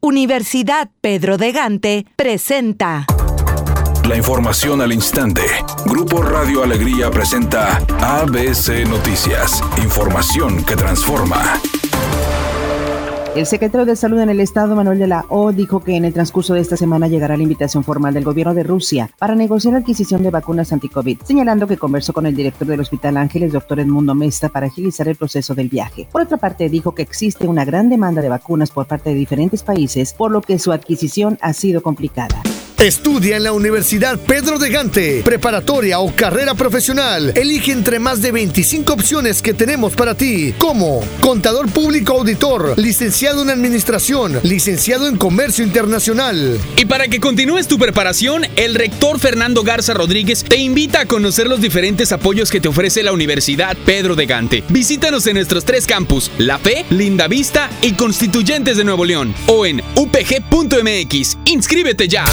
Universidad Pedro de Gante presenta. La información al instante. Grupo Radio Alegría presenta ABC Noticias. Información que transforma. El secretario de Salud en el Estado, Manuel de la O, dijo que en el transcurso de esta semana llegará la invitación formal del gobierno de Rusia para negociar la adquisición de vacunas anti-COVID, señalando que conversó con el director del Hospital Ángeles, doctor Edmundo Mesta, para agilizar el proceso del viaje. Por otra parte, dijo que existe una gran demanda de vacunas por parte de diferentes países, por lo que su adquisición ha sido complicada. Estudia en la Universidad Pedro de Gante, preparatoria o carrera profesional. Elige entre más de 25 opciones que tenemos para ti, como contador público auditor, licenciado en administración, licenciado en comercio internacional. Y para que continúes tu preparación, el rector Fernando Garza Rodríguez te invita a conocer los diferentes apoyos que te ofrece la Universidad Pedro de Gante. Visítanos en nuestros tres campus, La Fe, Linda Vista y Constituyentes de Nuevo León, o en upg.mx. ¡Inscríbete ya!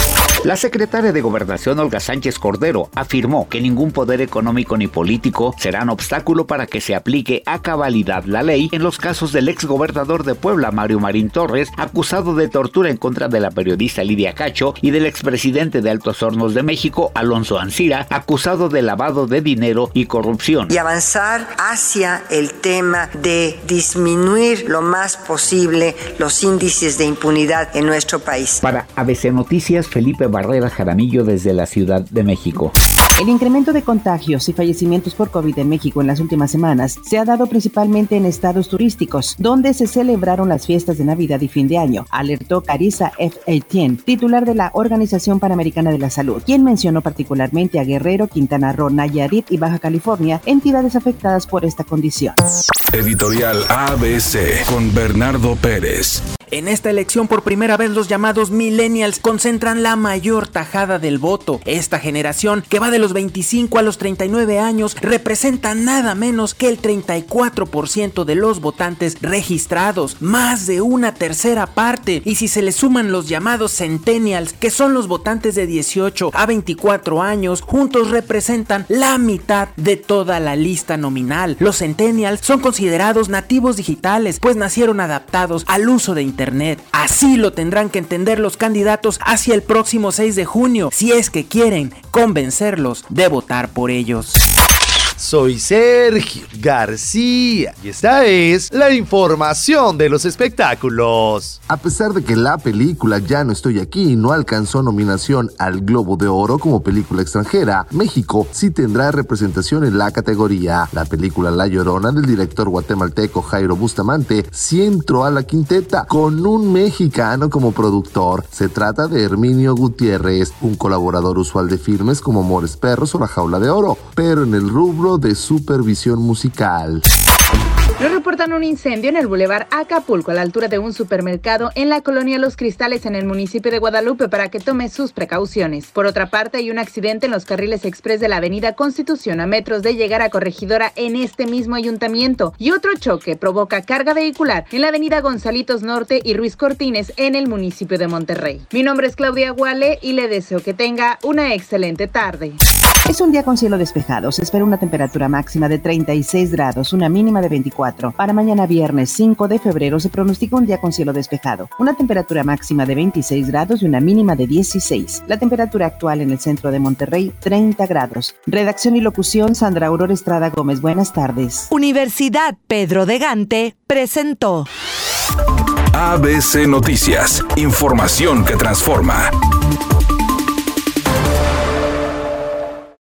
La secretaria de Gobernación Olga Sánchez Cordero afirmó que ningún poder económico ni político serán obstáculo para que se aplique a cabalidad la ley en los casos del exgobernador de Puebla Mario Marín Torres, acusado de tortura en contra de la periodista Lidia Cacho y del expresidente de Altos Hornos de México Alonso Ancira, acusado de lavado de dinero y corrupción. Y avanzar hacia el tema de disminuir lo más posible los índices de impunidad en nuestro país. Para ABC Noticias, Felipe Barrera Jaramillo desde la Ciudad de México. El incremento de contagios y fallecimientos por COVID en México en las últimas semanas se ha dado principalmente en estados turísticos, donde se celebraron las fiestas de Navidad y fin de año, alertó Carissa F. Etienne, titular de la Organización Panamericana de la Salud, quien mencionó particularmente a Guerrero, Quintana Roo, Nayarit y Baja California, entidades afectadas por esta condición. Editorial ABC con Bernardo Pérez. En esta elección por primera vez los llamados millennials concentran la mayor tajada del voto. Esta generación, que va de los 25 a los 39 años, representa nada menos que el 34% de los votantes registrados, más de una tercera parte. Y si se le suman los llamados centennials, que son los votantes de 18 a 24 años, juntos representan la mitad de toda la lista nominal. Los centennials son considerados nativos digitales, pues nacieron adaptados al uso de Internet Así lo tendrán que entender los candidatos hacia el próximo 6 de junio, si es que quieren convencerlos de votar por ellos. Soy Sergio García y esta es la información de los espectáculos. A pesar de que la película Ya no estoy aquí no alcanzó nominación al Globo de Oro como película extranjera, México sí tendrá representación en la categoría. La película La Llorona del director guatemalteco Jairo Bustamante sí entró a la quinteta con un mexicano como productor. Se trata de Herminio Gutiérrez, un colaborador usual de filmes como Amores Perros o La Jaula de Oro, pero en el rubro de supervisión musical. Nos reportan un incendio en el bulevar Acapulco a la altura de un supermercado en la colonia Los Cristales en el municipio de Guadalupe para que tome sus precauciones. Por otra parte, hay un accidente en los carriles express de la avenida Constitución a metros de llegar a Corregidora en este mismo ayuntamiento y otro choque provoca carga vehicular en la avenida Gonzalitos Norte y Ruiz Cortines en el municipio de Monterrey. Mi nombre es Claudia Guale y le deseo que tenga una excelente tarde. Es un día con cielo despejado. Se espera una temperatura máxima de 36 grados, una mínima de 24. Para mañana viernes 5 de febrero se pronostica un día con cielo despejado. Una temperatura máxima de 26 grados y una mínima de 16. La temperatura actual en el centro de Monterrey 30 grados. Redacción y locución Sandra Aurora Estrada Gómez. Buenas tardes. Universidad Pedro de Gante presentó. ABC Noticias. Información que transforma.